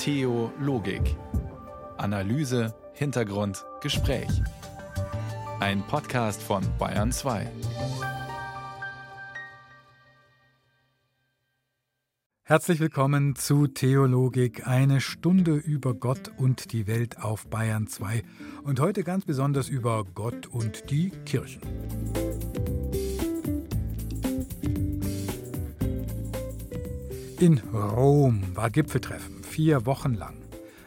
Theologik. Analyse, Hintergrund, Gespräch. Ein Podcast von Bayern 2. Herzlich willkommen zu Theologik, eine Stunde über Gott und die Welt auf Bayern 2 und heute ganz besonders über Gott und die Kirchen. In Rom war Gipfeltreffen, vier Wochen lang.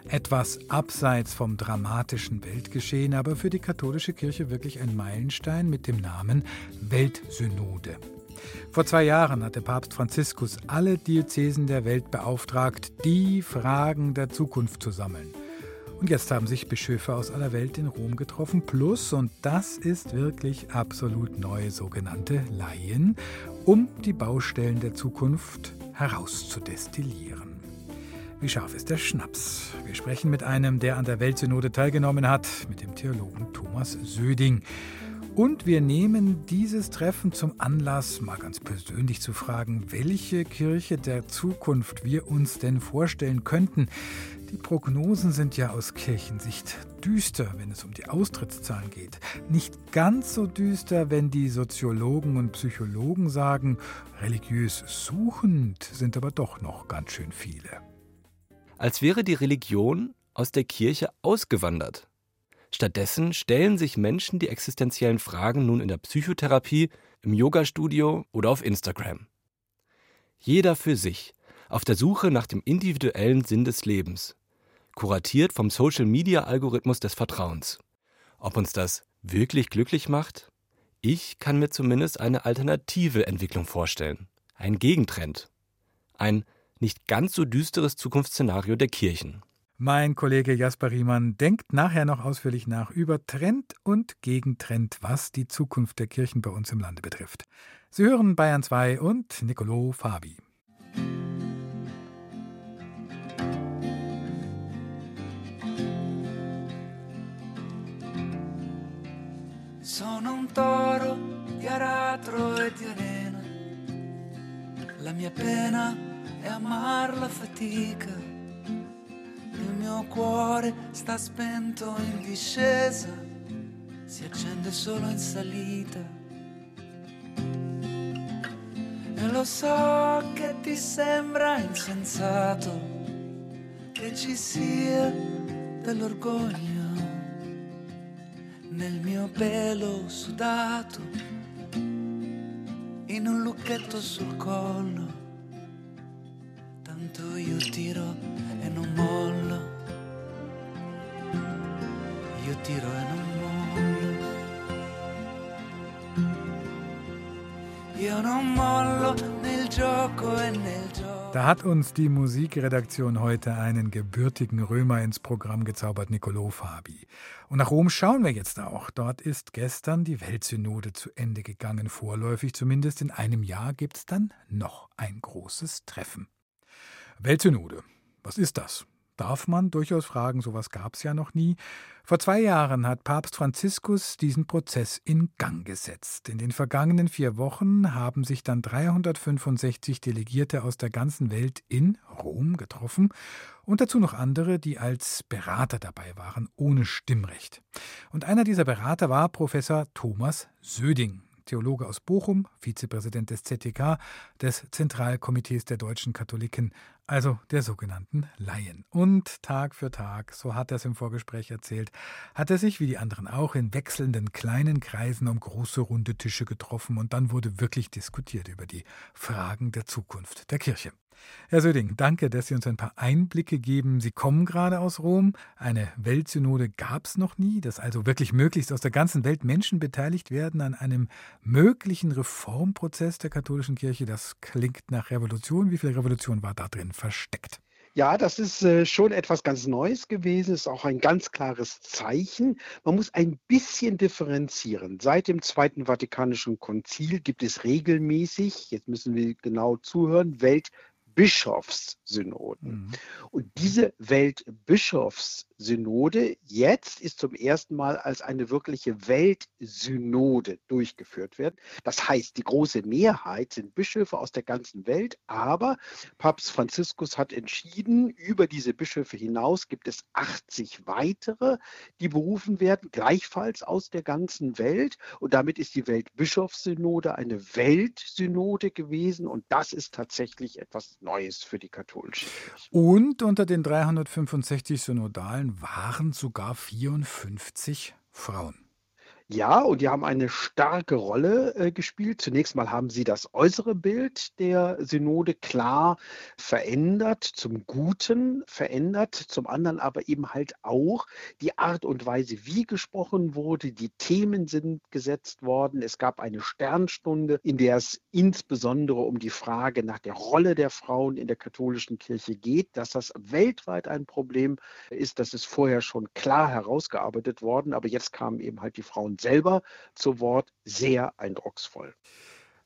Etwas abseits vom dramatischen Weltgeschehen, aber für die katholische Kirche wirklich ein Meilenstein mit dem Namen Weltsynode. Vor zwei Jahren hatte Papst Franziskus alle Diözesen der Welt beauftragt, die Fragen der Zukunft zu sammeln. Und jetzt haben sich Bischöfe aus aller Welt in Rom getroffen, plus, und das ist wirklich absolut neu, sogenannte Laien, um die Baustellen der Zukunft herauszudestillieren. Wie scharf ist der Schnaps? Wir sprechen mit einem, der an der Weltsynode teilgenommen hat, mit dem Theologen Thomas Söding. Und wir nehmen dieses Treffen zum Anlass, mal ganz persönlich zu fragen, welche Kirche der Zukunft wir uns denn vorstellen könnten. Die Prognosen sind ja aus Kirchensicht düster, wenn es um die Austrittszahlen geht. Nicht ganz so düster, wenn die Soziologen und Psychologen sagen, religiös suchend sind aber doch noch ganz schön viele. Als wäre die Religion aus der Kirche ausgewandert. Stattdessen stellen sich Menschen die existenziellen Fragen nun in der Psychotherapie, im Yogastudio oder auf Instagram. Jeder für sich, auf der Suche nach dem individuellen Sinn des Lebens, kuratiert vom Social-Media-Algorithmus des Vertrauens. Ob uns das wirklich glücklich macht? Ich kann mir zumindest eine alternative Entwicklung vorstellen. Ein Gegentrend. Ein nicht ganz so düsteres Zukunftsszenario der Kirchen. Mein Kollege Jasper Riemann denkt nachher noch ausführlich nach über Trend und Gegentrend, was die Zukunft der Kirchen bei uns im Lande betrifft. Sie hören Bayern 2 und Nicolo Fabi. Sono un toro di aratro e di arena. La mia pena è amar la fatica. Il mio cuore sta spento in discesa, si accende solo in salita. E lo so che ti sembra insensato che ci sia dell'orgoglio nel mio pelo sudato, in un lucchetto sul collo. Io tiro e non mollo, io tiro e non mollo. Io non mollo nel gioco e nel gioco. Da hat uns die Musikredaktion heute einen gebürtigen Römer ins Programm gezaubert, Nicolo Fabi. Und nach Rom schauen wir jetzt auch. Dort ist gestern die Weltsynode zu Ende gegangen. Vorläufig zumindest in einem Jahr gibt es dann noch ein großes Treffen. Weltsynode, was ist das? darf man durchaus fragen, sowas gab es ja noch nie. Vor zwei Jahren hat Papst Franziskus diesen Prozess in Gang gesetzt. In den vergangenen vier Wochen haben sich dann 365 Delegierte aus der ganzen Welt in Rom getroffen und dazu noch andere, die als Berater dabei waren, ohne Stimmrecht. Und einer dieser Berater war Professor Thomas Söding. Theologe aus Bochum, Vizepräsident des ZTK, des Zentralkomitees der deutschen Katholiken, also der sogenannten Laien. Und Tag für Tag, so hat er es im Vorgespräch erzählt, hat er sich wie die anderen auch in wechselnden kleinen Kreisen um große runde Tische getroffen und dann wurde wirklich diskutiert über die Fragen der Zukunft der Kirche. Herr Söding, danke, dass Sie uns ein paar Einblicke geben. Sie kommen gerade aus Rom. Eine Weltsynode gab es noch nie, dass also wirklich möglichst aus der ganzen Welt Menschen beteiligt werden an einem möglichen Reformprozess der katholischen Kirche. Das klingt nach Revolution. Wie viel Revolution war da drin versteckt? Ja, das ist äh, schon etwas ganz Neues gewesen, ist auch ein ganz klares Zeichen. Man muss ein bisschen differenzieren. Seit dem Zweiten Vatikanischen Konzil gibt es regelmäßig, jetzt müssen wir genau zuhören, Welt Bischofssynoden. Mhm. Und diese Weltbischofssynoden Synode jetzt ist zum ersten Mal als eine wirkliche Weltsynode durchgeführt wird. Das heißt, die große Mehrheit sind Bischöfe aus der ganzen Welt, aber Papst Franziskus hat entschieden, über diese Bischöfe hinaus gibt es 80 weitere, die berufen werden, gleichfalls aus der ganzen Welt. Und damit ist die Weltbischofssynode eine Weltsynode gewesen. Und das ist tatsächlich etwas Neues für die katholische Kirche. Und unter den 365 Synodalen waren sogar 54 Frauen. Ja, und die haben eine starke Rolle äh, gespielt. Zunächst mal haben sie das äußere Bild der Synode klar verändert, zum Guten verändert, zum anderen aber eben halt auch die Art und Weise, wie gesprochen wurde, die Themen sind gesetzt worden. Es gab eine Sternstunde, in der es insbesondere um die Frage nach der Rolle der Frauen in der katholischen Kirche geht, dass das weltweit ein Problem ist, das ist vorher schon klar herausgearbeitet worden, aber jetzt kamen eben halt die Frauen selber zu Wort sehr eindrucksvoll.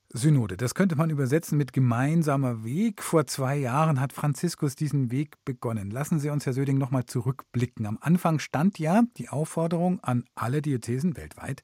Synode, das könnte man übersetzen mit gemeinsamer Weg. Vor zwei Jahren hat Franziskus diesen Weg begonnen. Lassen Sie uns, Herr Söding, nochmal zurückblicken. Am Anfang stand ja die Aufforderung an alle Diözesen weltweit,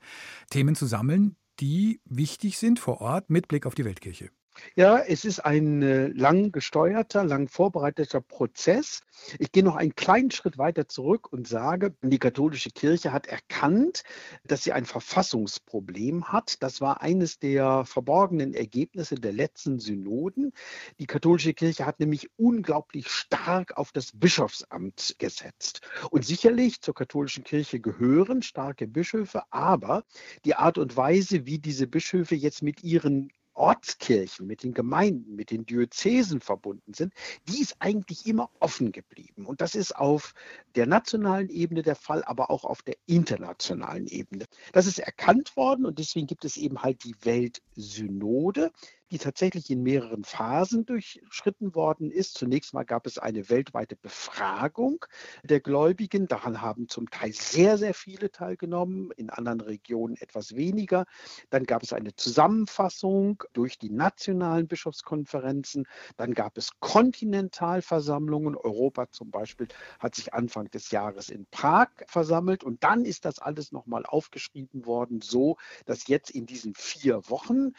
Themen zu sammeln, die wichtig sind vor Ort mit Blick auf die Weltkirche. Ja, es ist ein äh, lang gesteuerter, lang vorbereiteter Prozess. Ich gehe noch einen kleinen Schritt weiter zurück und sage, die katholische Kirche hat erkannt, dass sie ein Verfassungsproblem hat. Das war eines der verborgenen Ergebnisse der letzten Synoden. Die katholische Kirche hat nämlich unglaublich stark auf das Bischofsamt gesetzt. Und sicherlich zur katholischen Kirche gehören starke Bischöfe, aber die Art und Weise, wie diese Bischöfe jetzt mit ihren Ortskirchen, mit den Gemeinden, mit den Diözesen verbunden sind, die ist eigentlich immer offen geblieben. Und das ist auf der nationalen Ebene der Fall, aber auch auf der internationalen Ebene. Das ist erkannt worden und deswegen gibt es eben halt die Weltsynode, die tatsächlich in mehreren Phasen durchschritten worden ist. Zunächst mal gab es eine weltweite Befragung der Gläubigen. Daran haben zum Teil sehr, sehr viele teilgenommen, in anderen Regionen etwas weniger. Dann gab es eine Zusammenfassung durch die nationalen Bischofskonferenzen. Dann gab es Kontinentalversammlungen. Europa zum Beispiel hat sich Anfang des Jahres in Prag versammelt. Und dann ist das alles nochmal aufgeschrieben worden, so dass jetzt in diesen vier Wochen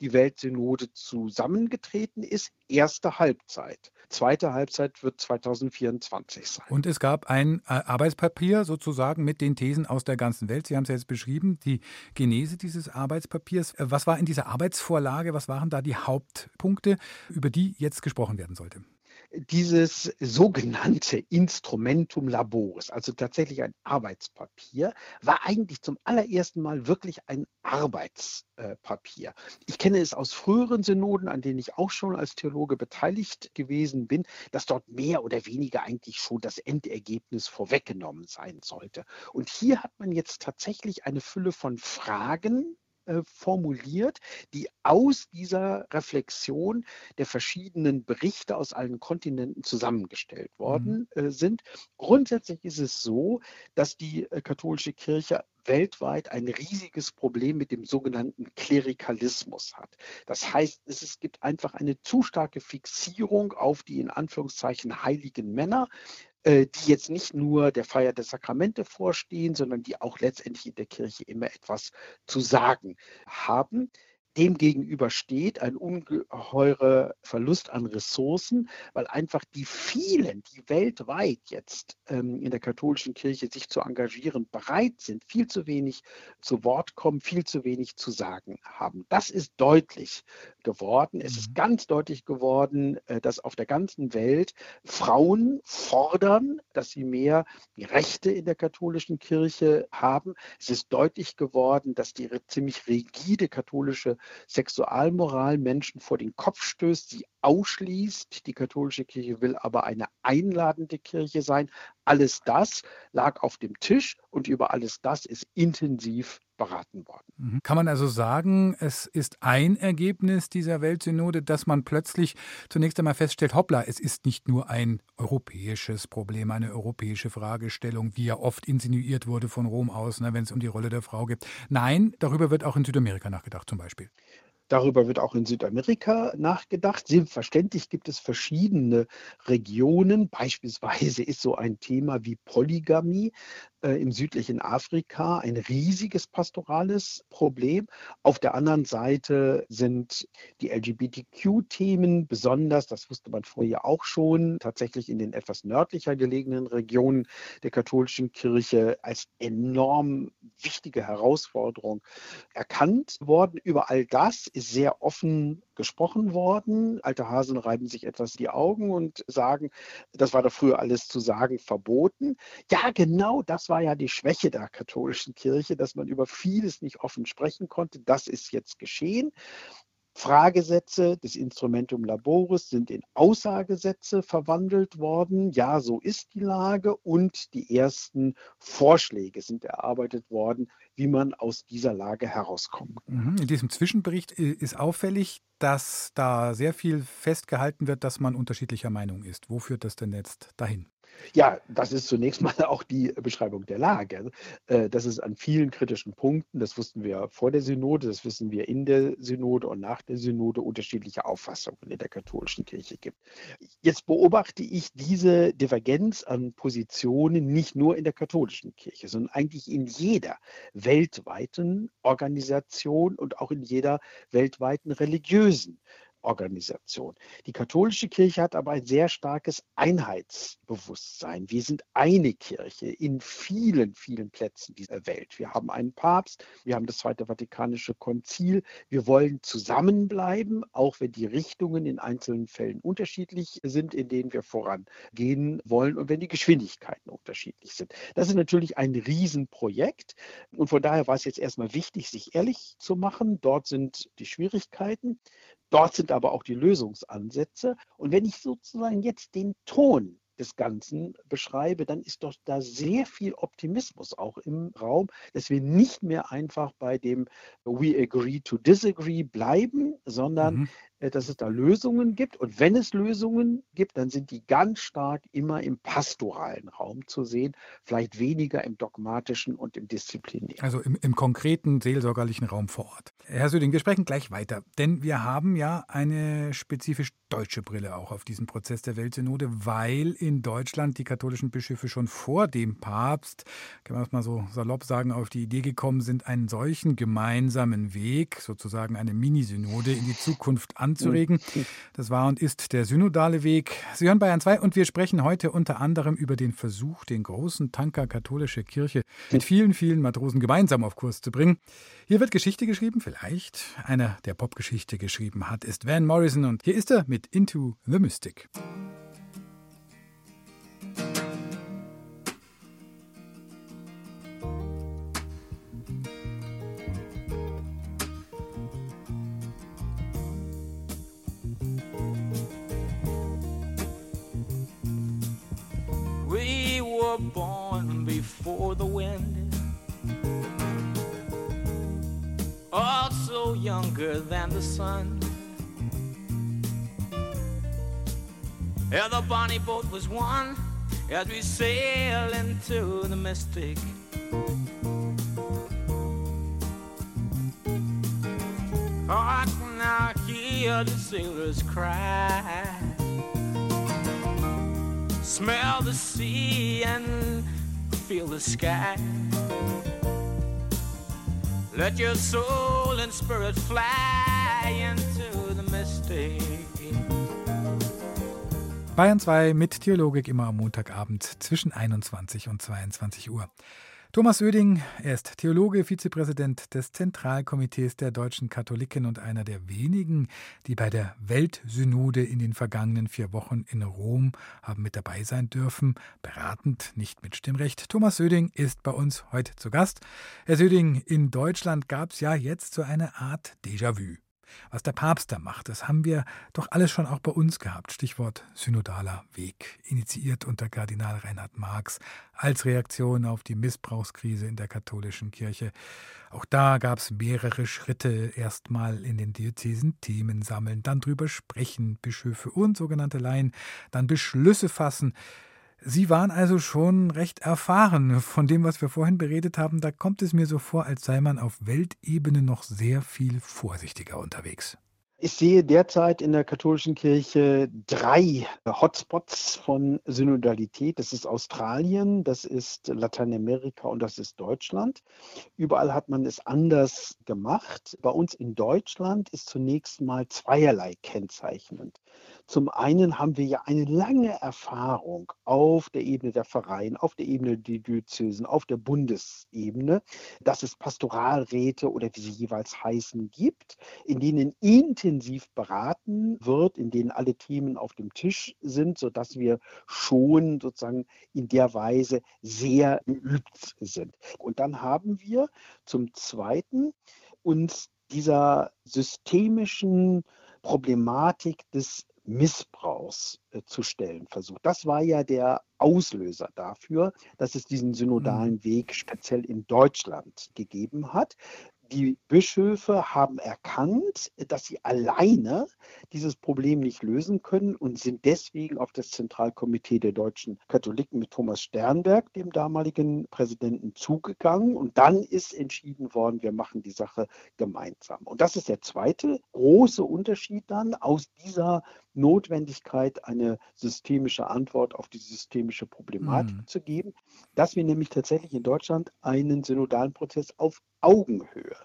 die Weltsynode Periode zusammengetreten ist, erste Halbzeit. Zweite Halbzeit wird 2024 sein. Und es gab ein äh, Arbeitspapier sozusagen mit den Thesen aus der ganzen Welt. Sie haben es ja jetzt beschrieben, die Genese dieses Arbeitspapiers. Äh, was war in dieser Arbeitsvorlage, was waren da die Hauptpunkte, über die jetzt gesprochen werden sollte? Dieses sogenannte Instrumentum Laboris, also tatsächlich ein Arbeitspapier, war eigentlich zum allerersten Mal wirklich ein Arbeitspapier. Ich kenne es aus früheren Synoden, an denen ich auch schon als Theologe beteiligt gewesen bin, dass dort mehr oder weniger eigentlich schon das Endergebnis vorweggenommen sein sollte. Und hier hat man jetzt tatsächlich eine Fülle von Fragen äh, formuliert, die aus dieser Reflexion der verschiedenen Berichte aus allen Kontinenten zusammengestellt worden mhm. äh, sind. Grundsätzlich ist es so, dass die äh, katholische Kirche weltweit ein riesiges Problem mit dem sogenannten Klerikalismus hat. Das heißt, es, es gibt einfach eine zu starke Fixierung auf die in Anführungszeichen heiligen Männer, die jetzt nicht nur der Feier der Sakramente vorstehen, sondern die auch letztendlich in der Kirche immer etwas zu sagen haben. Demgegenüber steht ein ungeheurer Verlust an Ressourcen, weil einfach die vielen, die weltweit jetzt ähm, in der katholischen Kirche sich zu engagieren bereit sind, viel zu wenig zu Wort kommen, viel zu wenig zu sagen haben. Das ist deutlich geworden. Es ist mhm. ganz deutlich geworden, äh, dass auf der ganzen Welt Frauen fordern, dass sie mehr Rechte in der katholischen Kirche haben. Es ist deutlich geworden, dass die ziemlich rigide katholische Sexualmoral Menschen vor den Kopf stößt, sie ausschließt. Die katholische Kirche will aber eine einladende Kirche sein. Alles das lag auf dem Tisch und über alles das ist intensiv beraten worden. Mhm. Kann man also sagen, es ist ein Ergebnis dieser Weltsynode, dass man plötzlich zunächst einmal feststellt, hoppla, es ist nicht nur ein europäisches Problem, eine europäische Fragestellung, wie ja oft insinuiert wurde von Rom aus, ne, wenn es um die Rolle der Frau geht. Nein, darüber wird auch in Südamerika nachgedacht zum Beispiel. Darüber wird auch in Südamerika nachgedacht. Selbstverständlich gibt es verschiedene Regionen. Beispielsweise ist so ein Thema wie Polygamie äh, im südlichen Afrika ein riesiges pastorales Problem. Auf der anderen Seite sind die LGBTQ-Themen besonders, das wusste man vorher auch schon, tatsächlich in den etwas nördlicher gelegenen Regionen der katholischen Kirche als enorm wichtige Herausforderung erkannt worden. Über all das ist sehr offen gesprochen worden. Alte Hasen reiben sich etwas die Augen und sagen, das war doch früher alles zu sagen verboten. Ja, genau das war ja die Schwäche der katholischen Kirche, dass man über vieles nicht offen sprechen konnte. Das ist jetzt geschehen. Fragesätze des Instrumentum Laboris sind in Aussagesätze verwandelt worden. Ja, so ist die Lage und die ersten Vorschläge sind erarbeitet worden, wie man aus dieser Lage herauskommt. Mhm. In diesem Zwischenbericht ist auffällig, dass da sehr viel festgehalten wird, dass man unterschiedlicher Meinung ist. Wo führt das denn jetzt dahin? Ja, das ist zunächst mal auch die Beschreibung der Lage. Äh, dass es an vielen kritischen Punkten, das wussten wir vor der Synode, das wissen wir in der Synode und nach der Synode, unterschiedliche Auffassungen in der katholischen Kirche gibt. Jetzt beobachte ich diese Divergenz an Positionen nicht nur in der katholischen Kirche, sondern eigentlich in jeder weltweiten Organisation und auch in jeder weltweiten religiösen Organisation. Die katholische Kirche hat aber ein sehr starkes Einheitsbewusstsein. Wir sind eine Kirche in vielen, vielen Plätzen dieser Welt. Wir haben einen Papst, wir haben das Zweite Vatikanische Konzil. Wir wollen zusammenbleiben, auch wenn die Richtungen in einzelnen Fällen unterschiedlich sind, in denen wir vorangehen wollen und wenn die Geschwindigkeiten unterschiedlich sind. Das ist natürlich ein Riesenprojekt und von daher war es jetzt erstmal wichtig, sich ehrlich zu machen. Dort sind die Schwierigkeiten. Dort sind aber auch die Lösungsansätze. Und wenn ich sozusagen jetzt den Ton des Ganzen beschreibe, dann ist doch da sehr viel Optimismus auch im Raum, dass wir nicht mehr einfach bei dem We agree to disagree bleiben, sondern mhm. Äh, dass es da Lösungen gibt. Und wenn es Lösungen gibt, dann sind die ganz stark immer im pastoralen Raum zu sehen, vielleicht weniger im dogmatischen und im disziplinären. Also im, im konkreten seelsorgerlichen Raum vor Ort. Herr Söding, wir sprechen gleich weiter, denn wir haben ja eine spezifisch deutsche Brille auch auf diesen Prozess der Weltsynode, weil in Deutschland die katholischen Bischöfe schon vor dem Papst, kann man das mal so salopp sagen, auf die Idee gekommen sind, einen solchen gemeinsamen Weg, sozusagen eine Minisynode in die Zukunft an anzuregen. Das war und ist der synodale Weg. Sie hören Bayern 2 und wir sprechen heute unter anderem über den Versuch, den großen Tanker katholische Kirche mit vielen, vielen Matrosen gemeinsam auf Kurs zu bringen. Hier wird Geschichte geschrieben, vielleicht einer, der Popgeschichte geschrieben hat, ist Van Morrison und hier ist er mit Into the Mystic. Were born before the wind. Also younger than the sun. Yeah, the bonnie boat was one as we sail into the mystic. Oh, I can now hear the sailors cry smell the sea and feel the sky. Let your soul and spirit fly into the mystic. Bayern 2 mit Theologik immer am Montagabend zwischen 21 und 22 Uhr. Thomas Oeding, er ist Theologe, Vizepräsident des Zentralkomitees der deutschen Katholiken und einer der wenigen, die bei der Weltsynode in den vergangenen vier Wochen in Rom haben mit dabei sein dürfen, beratend, nicht mit Stimmrecht. Thomas Söding ist bei uns heute zu Gast. Herr Söding, in Deutschland gab es ja jetzt so eine Art Déjà-vu. Was der Papst da macht, das haben wir doch alles schon auch bei uns gehabt. Stichwort synodaler Weg, initiiert unter Kardinal Reinhard Marx als Reaktion auf die Missbrauchskrise in der katholischen Kirche. Auch da gab es mehrere Schritte. Erstmal in den Diözesen Themen sammeln, dann drüber sprechen, Bischöfe und sogenannte Laien, dann Beschlüsse fassen. Sie waren also schon recht erfahren. Von dem, was wir vorhin beredet haben, da kommt es mir so vor, als sei man auf Weltebene noch sehr viel vorsichtiger unterwegs. Ich sehe derzeit in der katholischen Kirche drei Hotspots von Synodalität. Das ist Australien, das ist Lateinamerika und das ist Deutschland. Überall hat man es anders gemacht. Bei uns in Deutschland ist zunächst mal zweierlei kennzeichnend. Zum einen haben wir ja eine lange Erfahrung auf der Ebene der Vereine, auf der Ebene der Diözesen, auf der Bundesebene, dass es Pastoralräte oder wie sie jeweils heißen gibt, in denen intensiv beraten wird, in denen alle Themen auf dem Tisch sind, sodass wir schon sozusagen in der Weise sehr geübt sind. Und dann haben wir zum Zweiten uns dieser systemischen Problematik des Missbrauchs äh, zu stellen versucht. Das war ja der Auslöser dafür, dass es diesen synodalen mhm. Weg speziell in Deutschland gegeben hat die Bischöfe haben erkannt, dass sie alleine dieses Problem nicht lösen können und sind deswegen auf das Zentralkomitee der deutschen Katholiken mit Thomas Sternberg, dem damaligen Präsidenten, zugegangen. Und dann ist entschieden worden, wir machen die Sache gemeinsam. Und das ist der zweite große Unterschied dann aus dieser Notwendigkeit, eine systemische Antwort auf die systemische Problematik mhm. zu geben, dass wir nämlich tatsächlich in Deutschland einen synodalen Prozess auf Augenhöhe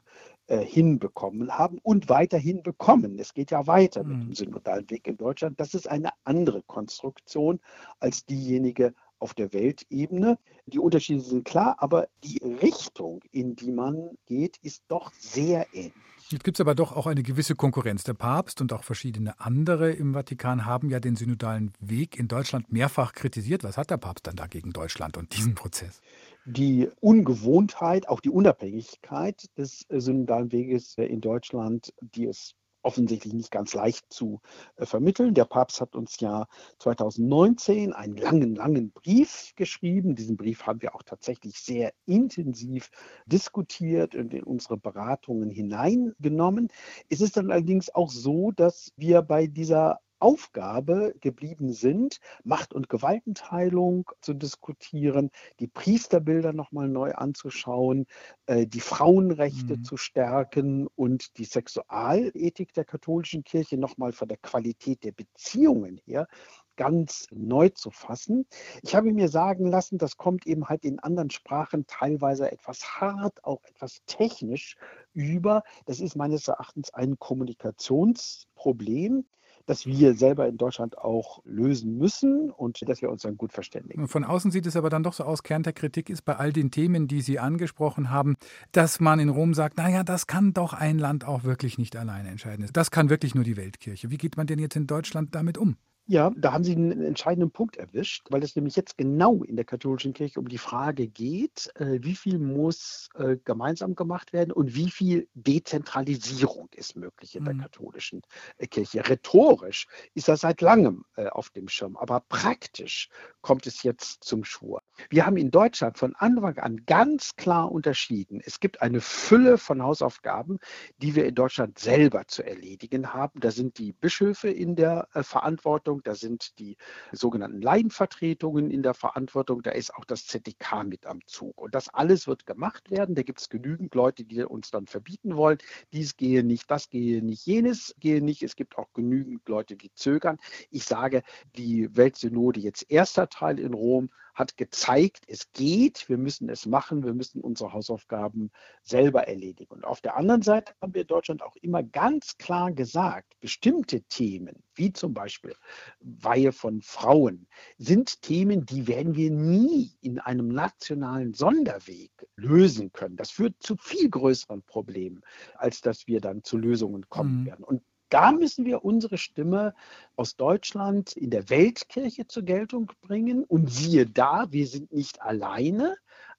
äh, hinbekommen haben und weiterhin bekommen. Es geht ja weiter mhm. mit dem synodalen Weg in Deutschland. Das ist eine andere Konstruktion als diejenige auf der Weltebene. Die Unterschiede sind klar, aber die Richtung, in die man geht, ist doch sehr ähnlich. Jetzt gibt es aber doch auch eine gewisse Konkurrenz. Der Papst und auch verschiedene andere im Vatikan haben ja den synodalen Weg in Deutschland mehrfach kritisiert. Was hat der Papst dann da gegen Deutschland und diesen Prozess? die Ungewohntheit, auch die Unabhängigkeit des äh, synodalen Weges äh, in Deutschland, die ist offensichtlich nicht ganz leicht zu äh, vermitteln. Der Papst hat uns ja 2019 einen langen, langen Brief geschrieben. Diesen Brief haben wir auch tatsächlich sehr intensiv diskutiert und in unsere Beratungen hineingenommen. Es ist dann allerdings auch so, dass wir bei dieser Aufgabe geblieben sind, Macht- und Gewaltenteilung zu diskutieren, die Priesterbilder nochmal neu anzuschauen, äh, die Frauenrechte mhm. zu stärken und die Sexualethik der katholischen Kirche nochmal von der Qualität der Beziehungen her ganz neu zu fassen. Ich habe mir sagen lassen, das kommt eben halt in anderen Sprachen teilweise etwas hart, auch etwas technisch über. Das ist meines Erachtens ein Kommunikationsproblem das wir selber in Deutschland auch lösen müssen und dass wir uns dann gut verständigen. Von außen sieht es aber dann doch so aus, Kern der Kritik ist bei all den Themen, die Sie angesprochen haben, dass man in Rom sagt, naja, das kann doch ein Land auch wirklich nicht alleine entscheiden. Das kann wirklich nur die Weltkirche. Wie geht man denn jetzt in Deutschland damit um? Ja, da haben Sie einen entscheidenden Punkt erwischt, weil es nämlich jetzt genau in der katholischen Kirche um die Frage geht, äh, wie viel muss äh, gemeinsam gemacht werden und wie viel Dezentralisierung ist möglich in mhm. der katholischen äh, Kirche. Rhetorisch ist das seit langem auf dem Schirm, aber praktisch kommt es jetzt zum Schwur. Wir haben in Deutschland von Anfang an ganz klar unterschieden. Es gibt eine Fülle von Hausaufgaben, die wir in Deutschland selber zu erledigen haben. Da sind die Bischöfe in der Verantwortung Verantwortung, da sind die sogenannten Laienvertretungen in der Verantwortung, da ist auch das ZDK mit am Zug. Und das alles wird gemacht werden. Da gibt es genügend Leute, die uns dann verbieten wollen, dies gehe nicht, das gehe nicht, jenes gehe nicht. Es gibt auch genügend Leute, die zögern. Ich sage, die Weltsynode jetzt erster Teil in Rom hat gezeigt, es geht, wir müssen es machen, wir müssen unsere Hausaufgaben selber erledigen. Und auf der anderen Seite haben wir in Deutschland auch immer ganz klar gesagt, bestimmte Themen, wie zum Beispiel Weihe von Frauen, sind Themen, die werden wir nie in einem nationalen Sonderweg lösen können. Das führt zu viel größeren Problemen, als dass wir dann zu Lösungen kommen mhm. werden. Und da müssen wir unsere Stimme aus Deutschland in der Weltkirche zur Geltung bringen. Und siehe da, wir sind nicht alleine,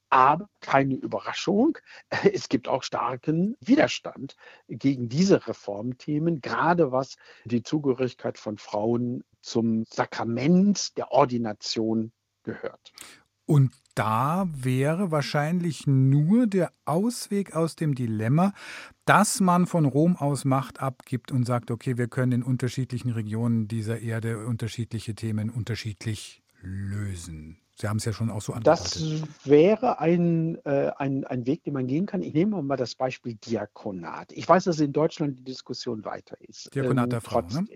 aber keine Überraschung, es gibt auch starken Widerstand gegen diese Reformthemen, gerade was die Zugehörigkeit von Frauen zum Sakrament der Ordination gehört. Und da wäre wahrscheinlich nur der Ausweg aus dem Dilemma, dass man von Rom aus Macht abgibt und sagt, okay, wir können in unterschiedlichen Regionen dieser Erde unterschiedliche Themen unterschiedlich lösen? Sie haben es ja schon auch so angedeutet. Das wäre ein, äh, ein, ein Weg, den man gehen kann. Ich nehme mal das Beispiel Diakonat. Ich weiß, dass in Deutschland die Diskussion weiter ist. Diakonat ähm, der Frau, ne?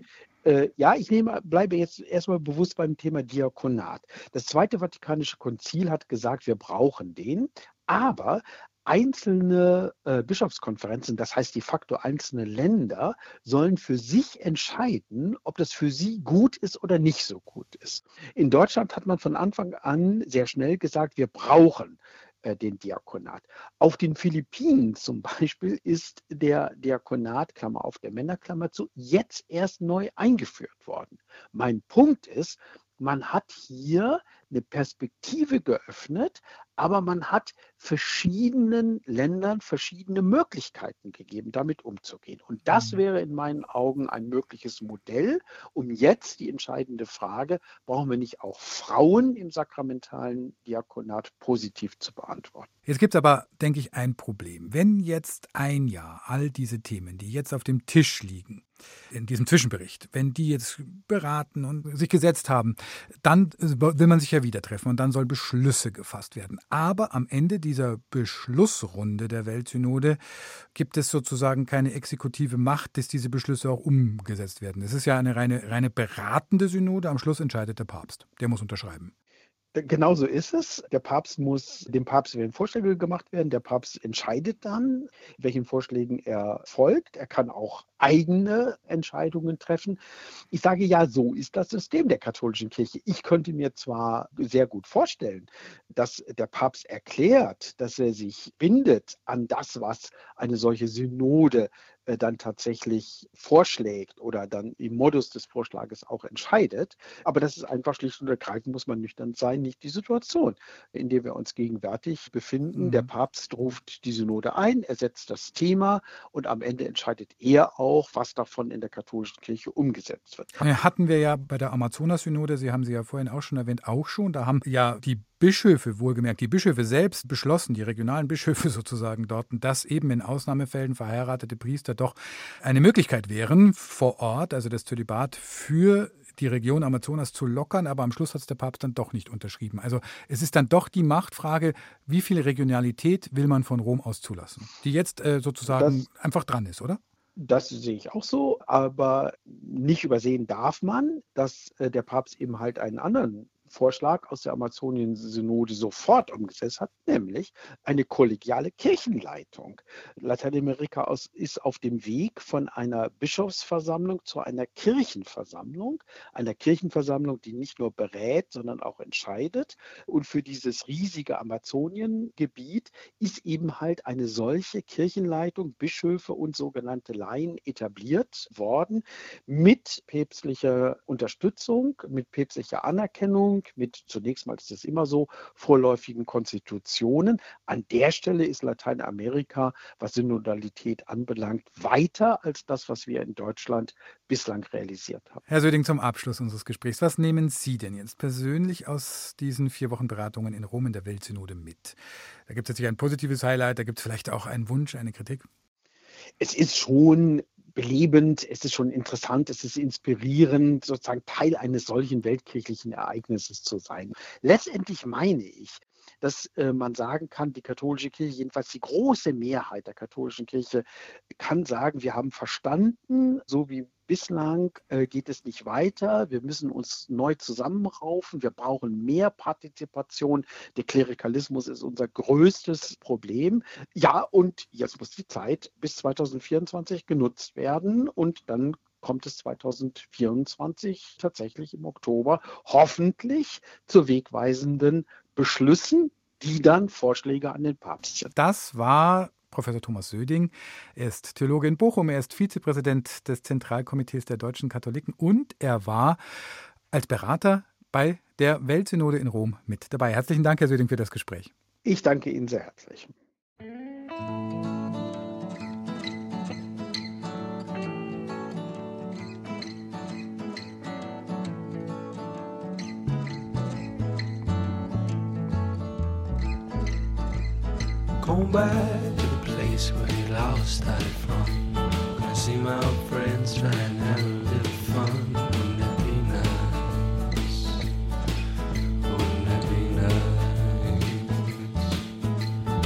Äh, ja, ich nehme, bleibe jetzt erstmal bewusst beim Thema Diakonat. Das Zweite Vatikanische Konzil hat gesagt, wir brauchen den, aber einzelne äh, Bischofskonferenzen, das heißt de facto einzelne Länder, sollen für sich entscheiden, ob das für sie gut ist oder nicht so gut ist. In Deutschland hat man von Anfang an sehr schnell gesagt, wir brauchen äh, den Diakonat. Auf den Philippinen zum Beispiel ist der Diakonat, Klammer auf der Männerklammer zu, jetzt erst neu eingeführt worden. Mein Punkt ist, man hat hier eine Perspektive geöffnet, aber man hat verschiedenen Ländern verschiedene Möglichkeiten gegeben, damit umzugehen. Und das mhm. wäre in meinen Augen ein mögliches Modell, um jetzt die entscheidende Frage, brauchen wir nicht auch Frauen im sakramentalen Diakonat positiv zu beantworten. Jetzt gibt es aber, denke ich, ein Problem. Wenn jetzt ein Jahr all diese Themen, die jetzt auf dem Tisch liegen, in diesem Zwischenbericht, wenn die jetzt beraten und sich gesetzt haben, dann will man sich ja wieder treffen und dann soll Beschlüsse gefasst werden. Aber am Ende dieser Beschlussrunde der Weltsynode gibt es sozusagen keine exekutive Macht, dass diese Beschlüsse auch umgesetzt werden. Es ist ja eine reine, reine beratende Synode. Am Schluss entscheidet der Papst. Der muss unterschreiben. Genau so ist es. Der Papst muss, dem Papst werden Vorschläge gemacht werden. Der Papst entscheidet dann, welchen Vorschlägen er folgt. Er kann auch eigene Entscheidungen treffen. Ich sage ja, so ist das System der katholischen Kirche. Ich könnte mir zwar sehr gut vorstellen, dass der Papst erklärt, dass er sich bindet an das, was eine solche Synode äh, dann tatsächlich vorschlägt oder dann im Modus des Vorschlages auch entscheidet. Aber das ist einfach schlicht und ergreifend, muss man nüchtern sein, nicht die Situation, in der wir uns gegenwärtig befinden. Mhm. Der Papst ruft die Synode ein, er setzt das Thema und am Ende entscheidet er auch, was davon in der katholischen Kirche umgesetzt wird. Hatten wir ja bei der Amazonas-Synode, Sie haben sie ja vorhin auch schon erwähnt, auch schon. Da haben ja die Bischöfe, wohlgemerkt, die Bischöfe selbst beschlossen, die regionalen Bischöfe sozusagen dort, dass eben in Ausnahmefällen verheiratete Priester doch eine Möglichkeit wären, vor Ort, also das Zölibat für die Region Amazonas zu lockern, aber am Schluss hat es der Papst dann doch nicht unterschrieben. Also es ist dann doch die Machtfrage, wie viel Regionalität will man von Rom aus zulassen, die jetzt äh, sozusagen das, einfach dran ist, oder? Das sehe ich auch so, aber nicht übersehen darf man, dass äh, der Papst eben halt einen anderen Vorschlag aus der Amazonien-Synode sofort umgesetzt hat, nämlich eine kollegiale Kirchenleitung. Lateinamerika ist auf dem Weg von einer Bischofsversammlung zu einer Kirchenversammlung, einer Kirchenversammlung, die nicht nur berät, sondern auch entscheidet. Und für dieses riesige Amazoniengebiet ist eben halt eine solche Kirchenleitung, Bischöfe und sogenannte Laien etabliert worden mit päpstlicher Unterstützung, mit päpstlicher Anerkennung mit, zunächst mal ist es immer so, vorläufigen Konstitutionen. An der Stelle ist Lateinamerika, was Synodalität anbelangt, weiter als das, was wir in Deutschland bislang realisiert haben. Herr Söding, zum Abschluss unseres Gesprächs, was nehmen Sie denn jetzt persönlich aus diesen vier Wochen Beratungen in Rom in der Weltsynode mit? Da gibt es jetzt ein positives Highlight, da gibt es vielleicht auch einen Wunsch, eine Kritik? Es ist schon belebend, es ist schon interessant, es ist inspirierend, sozusagen Teil eines solchen weltkirchlichen Ereignisses zu sein. Letztendlich meine ich, dass äh, man sagen kann, die katholische Kirche, jedenfalls die große Mehrheit der katholischen Kirche, kann sagen, wir haben verstanden, so wie bislang äh, geht es nicht weiter. Wir müssen uns neu zusammenraufen. Wir brauchen mehr Partizipation. Der Klerikalismus ist unser größtes Problem. Ja, und jetzt muss die Zeit bis 2024 genutzt werden und dann kommt es 2024 tatsächlich im Oktober hoffentlich zu wegweisenden Beschlüssen, die dann Vorschläge an den Papst. Das war Professor Thomas Söding. Er ist Theologe in Bochum, er ist Vizepräsident des Zentralkomitees der deutschen Katholiken und er war als Berater bei der Weltsynode in Rom mit dabei. Herzlichen Dank, Herr Söding, für das Gespräch. Ich danke Ihnen sehr herzlich. Come back place where you lost all fun. I see my old friends trying to have a little fun. Wouldn't that be nice? Wouldn't that be nice?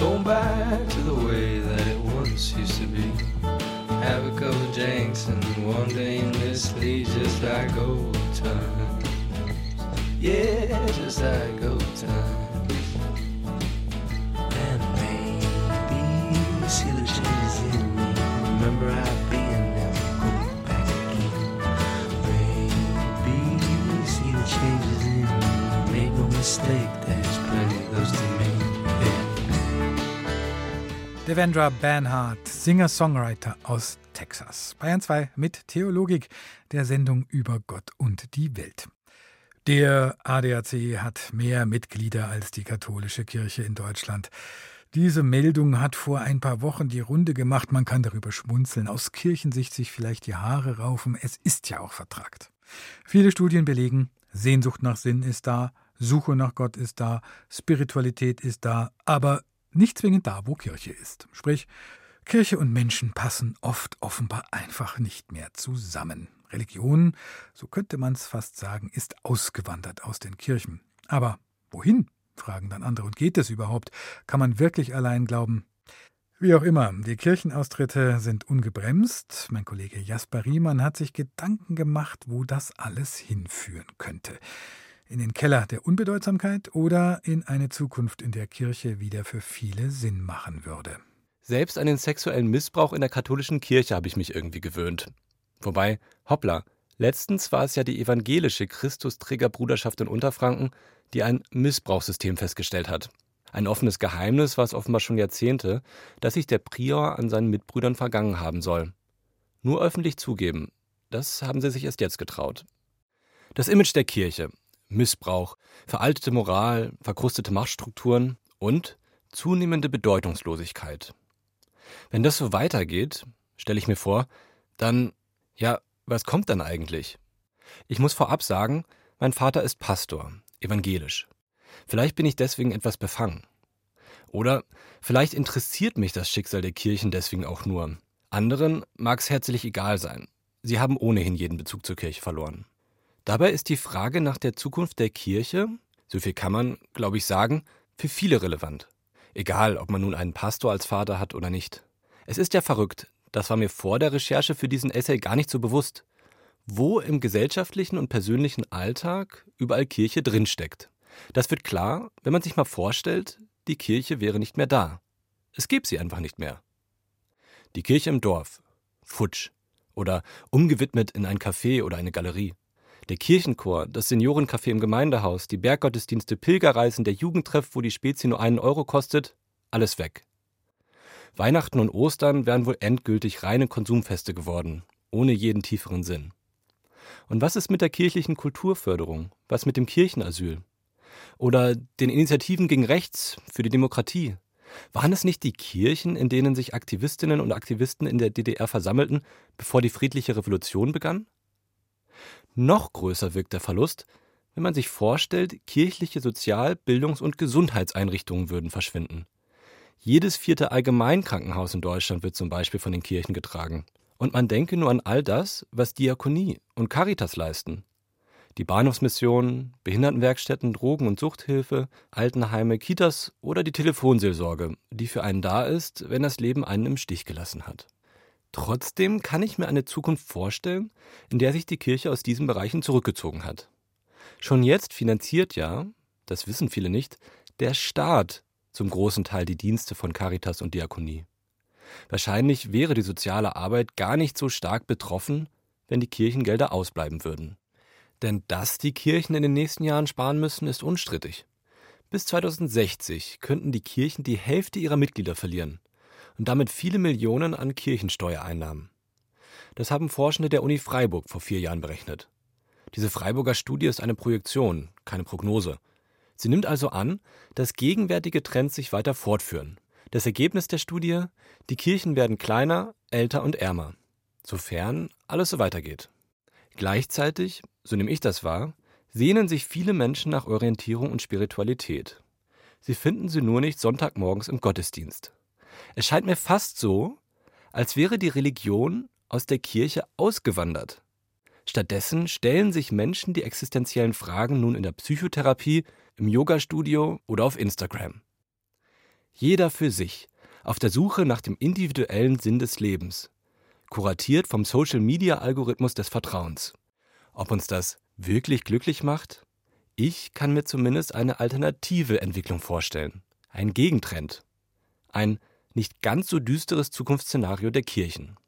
Going back to the way that it once used to be. Have a couple drinks and one day in this league just like old times. Yeah, just like old times. Devendra Banhart, Singer-Songwriter aus Texas. Bayern 2 mit Theologik, der Sendung über Gott und die Welt. Der ADAC hat mehr Mitglieder als die katholische Kirche in Deutschland. Diese Meldung hat vor ein paar Wochen die Runde gemacht. Man kann darüber schmunzeln, aus Kirchensicht sich vielleicht die Haare raufen. Es ist ja auch vertragt. Viele Studien belegen, Sehnsucht nach Sinn ist da, Suche nach Gott ist da, Spiritualität ist da, aber nicht zwingend da, wo Kirche ist. Sprich, Kirche und Menschen passen oft offenbar einfach nicht mehr zusammen. Religion, so könnte man es fast sagen, ist ausgewandert aus den Kirchen. Aber wohin? Fragen dann andere. Und geht es überhaupt? Kann man wirklich allein glauben? Wie auch immer, die Kirchenaustritte sind ungebremst. Mein Kollege Jasper Riemann hat sich Gedanken gemacht, wo das alles hinführen könnte. In den Keller der Unbedeutsamkeit oder in eine Zukunft, in der Kirche wieder für viele Sinn machen würde. Selbst an den sexuellen Missbrauch in der katholischen Kirche habe ich mich irgendwie gewöhnt. Wobei, hoppla, letztens war es ja die evangelische Christusträgerbruderschaft in Unterfranken, die ein Missbrauchssystem festgestellt hat. Ein offenes Geheimnis war es offenbar schon Jahrzehnte, dass sich der Prior an seinen Mitbrüdern vergangen haben soll. Nur öffentlich zugeben, das haben sie sich erst jetzt getraut. Das Image der Kirche, Missbrauch, veraltete Moral, verkrustete Machtstrukturen und zunehmende Bedeutungslosigkeit. Wenn das so weitergeht, stelle ich mir vor, dann, ja, was kommt dann eigentlich? Ich muss vorab sagen, mein Vater ist Pastor, evangelisch. Vielleicht bin ich deswegen etwas befangen. Oder vielleicht interessiert mich das Schicksal der Kirchen deswegen auch nur. Anderen mag es herzlich egal sein. Sie haben ohnehin jeden Bezug zur Kirche verloren. Dabei ist die Frage nach der Zukunft der Kirche, so viel kann man, glaube ich, sagen, für viele relevant. Egal, ob man nun einen Pastor als Vater hat oder nicht. Es ist ja verrückt, das war mir vor der Recherche für diesen Essay gar nicht so bewusst, wo im gesellschaftlichen und persönlichen Alltag überall Kirche drinsteckt. Das wird klar, wenn man sich mal vorstellt, die Kirche wäre nicht mehr da. Es gäbe sie einfach nicht mehr. Die Kirche im Dorf, futsch, oder umgewidmet in ein Café oder eine Galerie. Der Kirchenchor, das Seniorencafé im Gemeindehaus, die Berggottesdienste, Pilgerreisen, der Jugendtreff, wo die Spezie nur einen Euro kostet, alles weg. Weihnachten und Ostern wären wohl endgültig reine Konsumfeste geworden, ohne jeden tieferen Sinn. Und was ist mit der kirchlichen Kulturförderung? Was mit dem Kirchenasyl? Oder den Initiativen gegen Rechts für die Demokratie? Waren es nicht die Kirchen, in denen sich Aktivistinnen und Aktivisten in der DDR versammelten, bevor die friedliche Revolution begann? Noch größer wirkt der Verlust, wenn man sich vorstellt, kirchliche Sozial-, Bildungs- und Gesundheitseinrichtungen würden verschwinden. Jedes vierte Allgemeinkrankenhaus in Deutschland wird zum Beispiel von den Kirchen getragen. Und man denke nur an all das, was Diakonie und Caritas leisten. Die Bahnhofsmissionen, Behindertenwerkstätten, Drogen- und Suchthilfe, Altenheime, Kitas oder die Telefonseelsorge, die für einen da ist, wenn das Leben einen im Stich gelassen hat. Trotzdem kann ich mir eine Zukunft vorstellen, in der sich die Kirche aus diesen Bereichen zurückgezogen hat. Schon jetzt finanziert ja, das wissen viele nicht, der Staat zum großen Teil die Dienste von Caritas und Diakonie. Wahrscheinlich wäre die soziale Arbeit gar nicht so stark betroffen, wenn die Kirchengelder ausbleiben würden. Denn dass die Kirchen in den nächsten Jahren sparen müssen, ist unstrittig. Bis 2060 könnten die Kirchen die Hälfte ihrer Mitglieder verlieren und damit viele Millionen an Kirchensteuereinnahmen. Das haben Forschende der Uni Freiburg vor vier Jahren berechnet. Diese Freiburger Studie ist eine Projektion, keine Prognose. Sie nimmt also an, dass gegenwärtige Trends sich weiter fortführen. Das Ergebnis der Studie, die Kirchen werden kleiner, älter und ärmer, sofern alles so weitergeht. Gleichzeitig, so nehme ich das wahr, sehnen sich viele Menschen nach Orientierung und Spiritualität. Sie finden sie nur nicht Sonntagmorgens im Gottesdienst. Es scheint mir fast so, als wäre die Religion aus der Kirche ausgewandert. Stattdessen stellen sich Menschen die existenziellen Fragen nun in der Psychotherapie, im Yoga-Studio oder auf Instagram. Jeder für sich, auf der Suche nach dem individuellen Sinn des Lebens, kuratiert vom Social-Media-Algorithmus des Vertrauens. Ob uns das wirklich glücklich macht? Ich kann mir zumindest eine alternative Entwicklung vorstellen, ein Gegentrend, ein nicht ganz so düsteres Zukunftsszenario der Kirchen.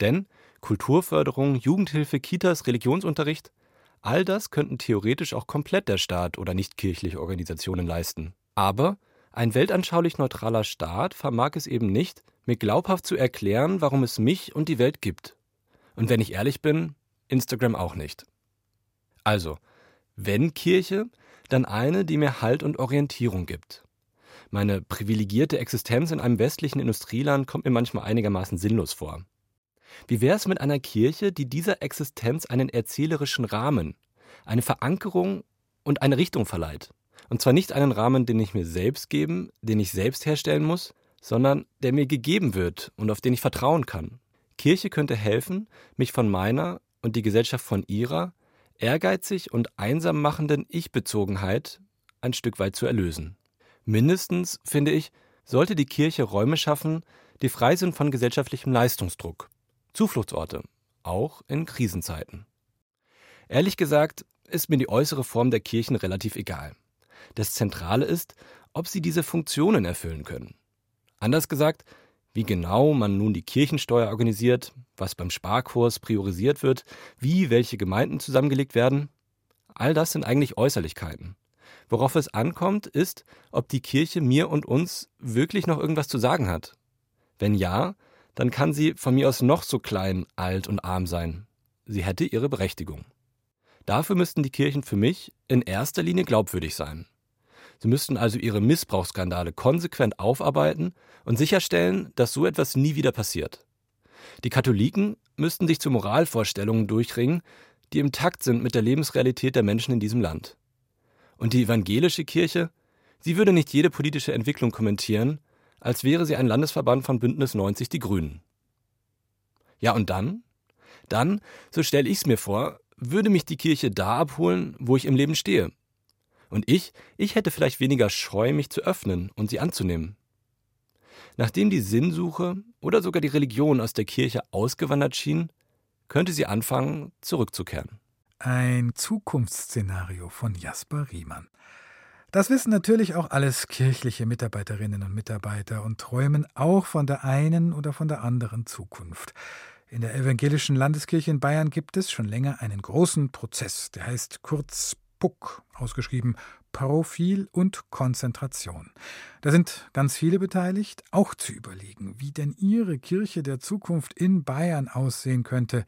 Denn Kulturförderung, Jugendhilfe, Kitas, Religionsunterricht, all das könnten theoretisch auch komplett der Staat oder nichtkirchliche Organisationen leisten. Aber ein weltanschaulich neutraler Staat vermag es eben nicht, mir glaubhaft zu erklären, warum es mich und die Welt gibt. Und wenn ich ehrlich bin, Instagram auch nicht. Also, wenn Kirche, dann eine, die mir Halt und Orientierung gibt. Meine privilegierte Existenz in einem westlichen Industrieland kommt mir manchmal einigermaßen sinnlos vor. Wie wäre es mit einer Kirche, die dieser Existenz einen erzählerischen Rahmen, eine Verankerung und eine Richtung verleiht? Und zwar nicht einen Rahmen, den ich mir selbst geben, den ich selbst herstellen muss, sondern der mir gegeben wird und auf den ich vertrauen kann. Kirche könnte helfen, mich von meiner und die Gesellschaft von ihrer ehrgeizig und einsam machenden Ich-Bezogenheit ein Stück weit zu erlösen. Mindestens, finde ich, sollte die Kirche Räume schaffen, die frei sind von gesellschaftlichem Leistungsdruck. Zufluchtsorte, auch in Krisenzeiten. Ehrlich gesagt ist mir die äußere Form der Kirchen relativ egal. Das Zentrale ist, ob sie diese Funktionen erfüllen können. Anders gesagt, wie genau man nun die Kirchensteuer organisiert, was beim Sparkurs priorisiert wird, wie welche Gemeinden zusammengelegt werden, all das sind eigentlich Äußerlichkeiten. Worauf es ankommt, ist, ob die Kirche mir und uns wirklich noch irgendwas zu sagen hat. Wenn ja, dann kann sie von mir aus noch so klein, alt und arm sein. Sie hätte ihre Berechtigung. Dafür müssten die Kirchen für mich in erster Linie glaubwürdig sein. Sie müssten also ihre Missbrauchsskandale konsequent aufarbeiten und sicherstellen, dass so etwas nie wieder passiert. Die Katholiken müssten sich zu Moralvorstellungen durchringen, die im Takt sind mit der Lebensrealität der Menschen in diesem Land. Und die evangelische Kirche, sie würde nicht jede politische Entwicklung kommentieren, als wäre sie ein Landesverband von Bündnis 90 Die Grünen. Ja, und dann? Dann, so stelle ich es mir vor, würde mich die Kirche da abholen, wo ich im Leben stehe, und ich, ich hätte vielleicht weniger Scheu, mich zu öffnen und sie anzunehmen. Nachdem die Sinnsuche oder sogar die Religion aus der Kirche ausgewandert schien, könnte sie anfangen, zurückzukehren. Ein Zukunftsszenario von Jasper Riemann. Das wissen natürlich auch alles kirchliche Mitarbeiterinnen und Mitarbeiter und träumen auch von der einen oder von der anderen Zukunft. In der evangelischen Landeskirche in Bayern gibt es schon länger einen großen Prozess, der heißt kurz PUC, ausgeschrieben Profil und Konzentration. Da sind ganz viele beteiligt, auch zu überlegen, wie denn ihre Kirche der Zukunft in Bayern aussehen könnte,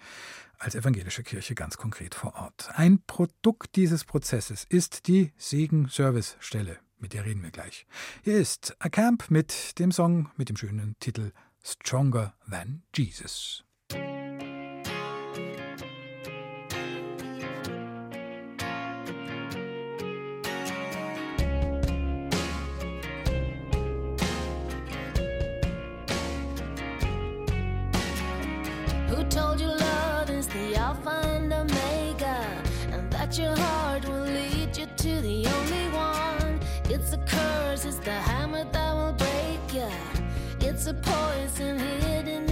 als evangelische Kirche ganz konkret vor Ort. Ein Produkt dieses Prozesses ist die Segen-Service-Stelle, mit der reden wir gleich. Hier ist A Camp mit dem Song mit dem schönen Titel Stronger Than Jesus. Curse, it's the hammer that will break you. It's a poison hidden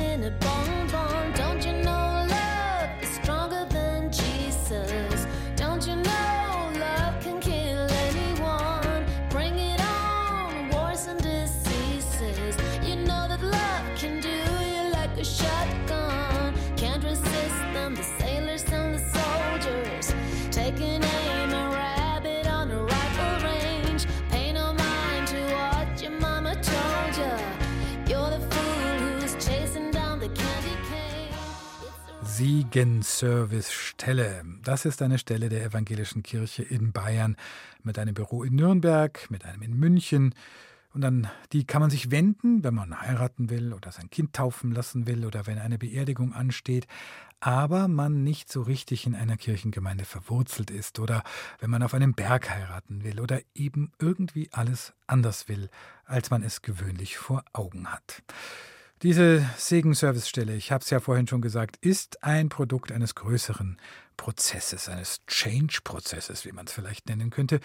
Siegenservice-Stelle. Das ist eine Stelle der evangelischen Kirche in Bayern mit einem Büro in Nürnberg, mit einem in München. Und an die kann man sich wenden, wenn man heiraten will oder sein Kind taufen lassen will oder wenn eine Beerdigung ansteht, aber man nicht so richtig in einer Kirchengemeinde verwurzelt ist oder wenn man auf einem Berg heiraten will oder eben irgendwie alles anders will, als man es gewöhnlich vor Augen hat. Diese Segenservicestelle, ich habe es ja vorhin schon gesagt, ist ein Produkt eines größeren Prozesses, eines Change-Prozesses, wie man es vielleicht nennen könnte,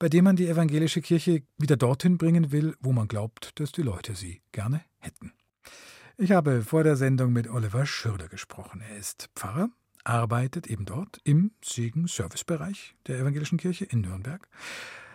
bei dem man die evangelische Kirche wieder dorthin bringen will, wo man glaubt, dass die Leute sie gerne hätten. Ich habe vor der Sendung mit Oliver Schürder gesprochen. Er ist Pfarrer, arbeitet eben dort im Segen-Service-Bereich der evangelischen Kirche in Nürnberg.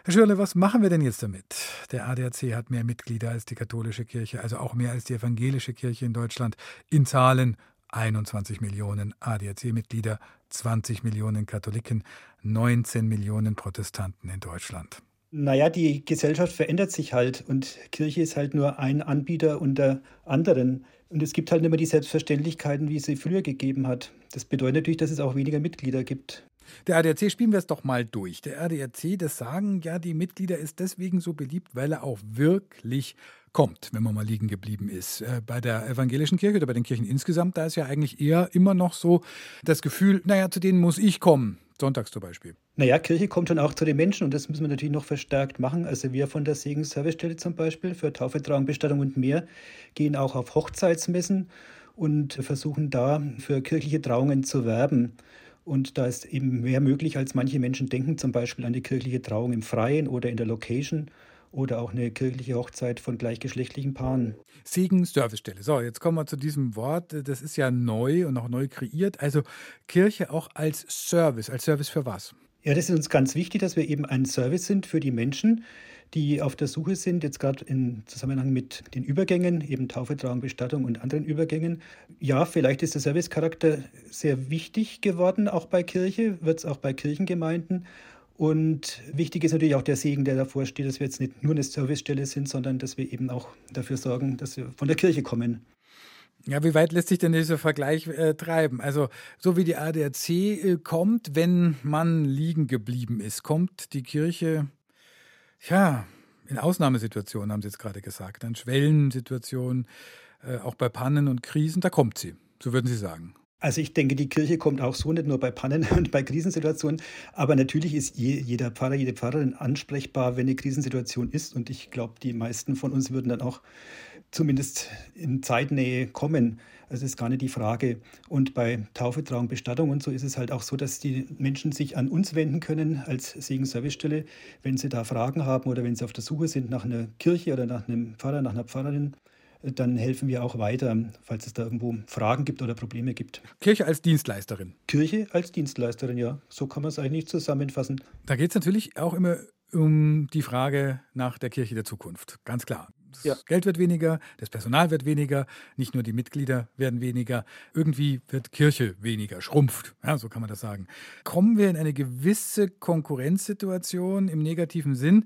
Herr Schürle, was machen wir denn jetzt damit? Der ADAC hat mehr Mitglieder als die katholische Kirche, also auch mehr als die evangelische Kirche in Deutschland. In Zahlen 21 Millionen ADAC-Mitglieder, 20 Millionen Katholiken, 19 Millionen Protestanten in Deutschland. Naja, die Gesellschaft verändert sich halt und Kirche ist halt nur ein Anbieter unter anderen. Und es gibt halt nicht mehr die Selbstverständlichkeiten, wie es sie früher gegeben hat. Das bedeutet natürlich, dass es auch weniger Mitglieder gibt. Der ADAC spielen wir es doch mal durch. Der ADAC, das sagen ja die Mitglieder, ist deswegen so beliebt, weil er auch wirklich kommt, wenn man mal liegen geblieben ist. Äh, bei der evangelischen Kirche oder bei den Kirchen insgesamt, da ist ja eigentlich eher immer noch so das Gefühl, naja, zu denen muss ich kommen. Sonntags zum Beispiel. Naja, Kirche kommt schon auch zu den Menschen und das müssen wir natürlich noch verstärkt machen. Also wir von der Segen-Servicestelle zum Beispiel für Taufe, Trauung, Bestattung und mehr gehen auch auf Hochzeitsmessen und versuchen da für kirchliche Trauungen zu werben. Und da ist eben mehr möglich, als manche Menschen denken, zum Beispiel an die kirchliche Trauung im Freien oder in der Location oder auch eine kirchliche Hochzeit von gleichgeschlechtlichen Paaren. Segen Servicestelle. So, jetzt kommen wir zu diesem Wort. Das ist ja neu und auch neu kreiert. Also Kirche auch als Service. Als Service für was? Ja, das ist uns ganz wichtig, dass wir eben ein Service sind für die Menschen, die auf der Suche sind, jetzt gerade im Zusammenhang mit den Übergängen, eben Taufe, Trauung, Bestattung und anderen Übergängen. Ja, vielleicht ist der Servicecharakter sehr wichtig geworden, auch bei Kirche, wird es auch bei Kirchengemeinden. Und wichtig ist natürlich auch der Segen, der davor steht, dass wir jetzt nicht nur eine Servicestelle sind, sondern dass wir eben auch dafür sorgen, dass wir von der Kirche kommen. Ja, wie weit lässt sich denn dieser Vergleich äh, treiben? Also, so wie die ADAC äh, kommt, wenn man liegen geblieben ist, kommt die Kirche ja, in Ausnahmesituationen, haben Sie jetzt gerade gesagt, an Schwellensituationen, äh, auch bei Pannen und Krisen, da kommt sie, so würden Sie sagen. Also ich denke, die Kirche kommt auch so nicht nur bei Pannen und bei Krisensituationen, aber natürlich ist je, jeder Pfarrer, jede Pfarrerin ansprechbar, wenn eine Krisensituation ist. Und ich glaube, die meisten von uns würden dann auch zumindest in Zeitnähe kommen. Das ist gar nicht die Frage. Und bei Taufe, Trauung, Bestattung und so ist es halt auch so, dass die Menschen sich an uns wenden können als Segen-Servicestelle, wenn sie da Fragen haben oder wenn sie auf der Suche sind nach einer Kirche oder nach einem Pfarrer, nach einer Pfarrerin dann helfen wir auch weiter, falls es da irgendwo Fragen gibt oder Probleme gibt. Kirche als Dienstleisterin. Kirche als Dienstleisterin, ja. So kann man es eigentlich zusammenfassen. Da geht es natürlich auch immer um die Frage nach der Kirche der Zukunft. Ganz klar. Das ja. Geld wird weniger, das Personal wird weniger, nicht nur die Mitglieder werden weniger. Irgendwie wird Kirche weniger, schrumpft. Ja, so kann man das sagen. Kommen wir in eine gewisse Konkurrenzsituation im negativen Sinn?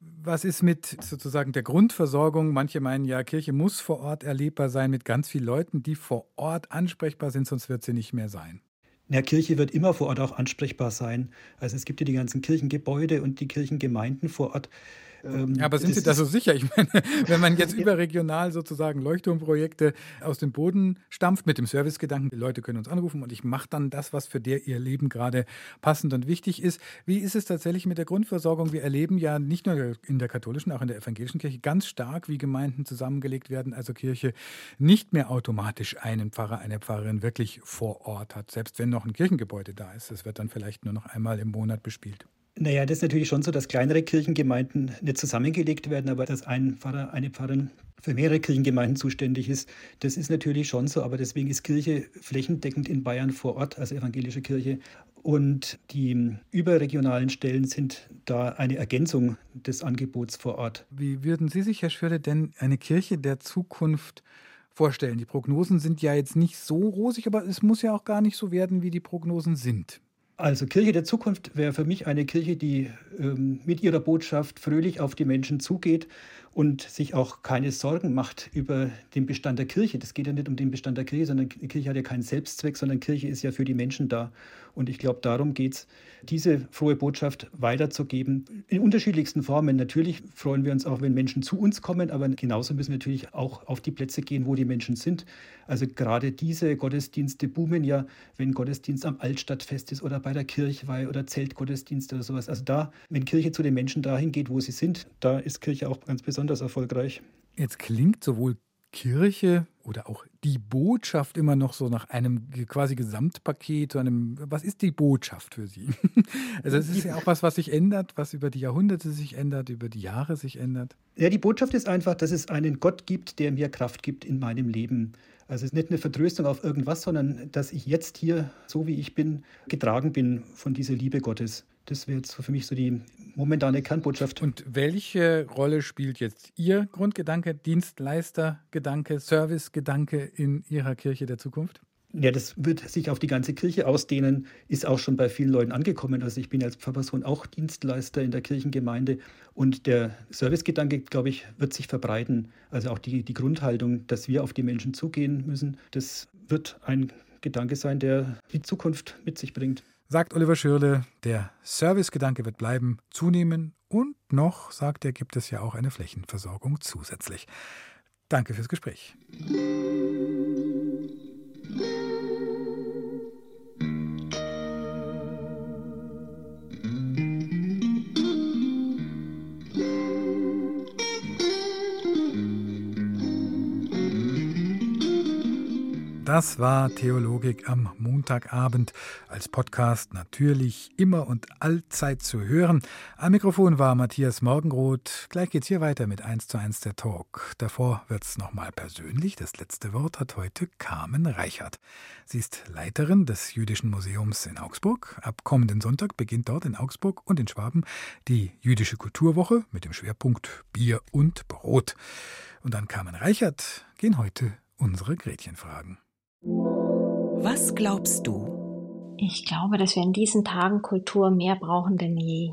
Was ist mit sozusagen der Grundversorgung? Manche meinen ja, Kirche muss vor Ort erlebbar sein mit ganz vielen Leuten, die vor Ort ansprechbar sind, sonst wird sie nicht mehr sein. Ja, Kirche wird immer vor Ort auch ansprechbar sein. Also es gibt ja die ganzen Kirchengebäude und die Kirchengemeinden vor Ort. Ähm, aber sind Sie da so sicher? Ich meine, wenn man jetzt überregional sozusagen Leuchtturmprojekte aus dem Boden stampft mit dem Servicegedanken, die Leute können uns anrufen und ich mache dann das, was für der ihr Leben gerade passend und wichtig ist. Wie ist es tatsächlich mit der Grundversorgung? Wir erleben ja nicht nur in der katholischen, auch in der evangelischen Kirche ganz stark, wie Gemeinden zusammengelegt werden, also Kirche nicht mehr automatisch einen Pfarrer, eine Pfarrerin wirklich vor Ort hat, selbst wenn noch ein Kirchengebäude da ist. Es wird dann vielleicht nur noch einmal im Monat bespielt. Naja, das ist natürlich schon so, dass kleinere Kirchengemeinden nicht zusammengelegt werden, aber dass ein Pfarrer, eine Pfarrerin für mehrere Kirchengemeinden zuständig ist. Das ist natürlich schon so, aber deswegen ist Kirche flächendeckend in Bayern vor Ort, also evangelische Kirche. Und die überregionalen Stellen sind da eine Ergänzung des Angebots vor Ort. Wie würden Sie sich, Herr Schwerde, denn eine Kirche der Zukunft vorstellen? Die Prognosen sind ja jetzt nicht so rosig, aber es muss ja auch gar nicht so werden, wie die Prognosen sind. Also Kirche der Zukunft wäre für mich eine Kirche, die ähm, mit ihrer Botschaft fröhlich auf die Menschen zugeht und sich auch keine Sorgen macht über den Bestand der Kirche. Das geht ja nicht um den Bestand der Kirche, sondern die Kirche hat ja keinen Selbstzweck, sondern Kirche ist ja für die Menschen da. Und ich glaube, darum geht es, diese frohe Botschaft weiterzugeben in unterschiedlichsten Formen. Natürlich freuen wir uns auch, wenn Menschen zu uns kommen, aber genauso müssen wir natürlich auch auf die Plätze gehen, wo die Menschen sind. Also gerade diese Gottesdienste boomen ja, wenn Gottesdienst am Altstadtfest ist oder bei der Kirchweih oder Zeltgottesdienst oder sowas. Also da, wenn Kirche zu den Menschen dahin geht, wo sie sind, da ist Kirche auch ganz besonders erfolgreich. Jetzt klingt sowohl Kirche oder auch die Botschaft immer noch so nach einem quasi Gesamtpaket, einem, was ist die Botschaft für Sie? Also es ist ja auch was, was sich ändert, was über die Jahrhunderte sich ändert, über die Jahre sich ändert. Ja, die Botschaft ist einfach, dass es einen Gott gibt, der mir Kraft gibt in meinem Leben. Also es ist nicht eine Vertröstung auf irgendwas, sondern dass ich jetzt hier, so wie ich bin, getragen bin von dieser Liebe Gottes. Das wäre jetzt für mich so die momentane Kernbotschaft. Und welche Rolle spielt jetzt Ihr Grundgedanke, Dienstleistergedanke, Servicegedanke in Ihrer Kirche der Zukunft? Ja, das wird sich auf die ganze Kirche ausdehnen, ist auch schon bei vielen Leuten angekommen. Also ich bin als Pfarrperson auch Dienstleister in der Kirchengemeinde und der Servicegedanke, glaube ich, wird sich verbreiten. Also auch die, die Grundhaltung, dass wir auf die Menschen zugehen müssen, das wird ein Gedanke sein, der die Zukunft mit sich bringt. Sagt Oliver Schürle, der Servicegedanke wird bleiben, zunehmen und noch, sagt er, gibt es ja auch eine Flächenversorgung zusätzlich. Danke fürs Gespräch. Das war Theologik am Montagabend. Als Podcast natürlich immer und allzeit zu hören. Am Mikrofon war Matthias Morgenroth. Gleich geht's hier weiter mit 1 zu 1 der Talk. Davor wird's nochmal persönlich. Das letzte Wort hat heute Carmen Reichert. Sie ist Leiterin des Jüdischen Museums in Augsburg. Ab kommenden Sonntag beginnt dort in Augsburg und in Schwaben die Jüdische Kulturwoche mit dem Schwerpunkt Bier und Brot. Und an Carmen Reichert gehen heute unsere Gretchenfragen. Was glaubst du? Ich glaube, dass wir in diesen Tagen Kultur mehr brauchen denn je.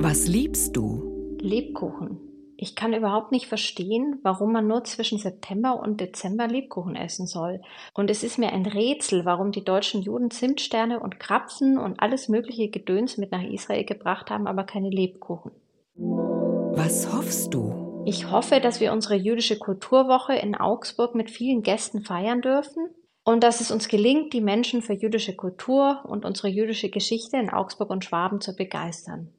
Was liebst du? Lebkuchen. Ich kann überhaupt nicht verstehen, warum man nur zwischen September und Dezember Lebkuchen essen soll. Und es ist mir ein Rätsel, warum die deutschen Juden Zimtsterne und Krapfen und alles mögliche Gedöns mit nach Israel gebracht haben, aber keine Lebkuchen. Was hoffst du? Ich hoffe, dass wir unsere jüdische Kulturwoche in Augsburg mit vielen Gästen feiern dürfen und dass es uns gelingt, die Menschen für jüdische Kultur und unsere jüdische Geschichte in Augsburg und Schwaben zu begeistern.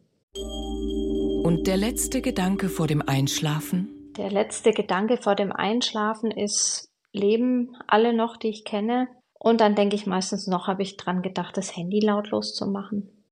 Und der letzte Gedanke vor dem Einschlafen? Der letzte Gedanke vor dem Einschlafen ist, leben alle noch, die ich kenne? Und dann denke ich meistens noch, habe ich dran gedacht, das Handy lautlos zu machen.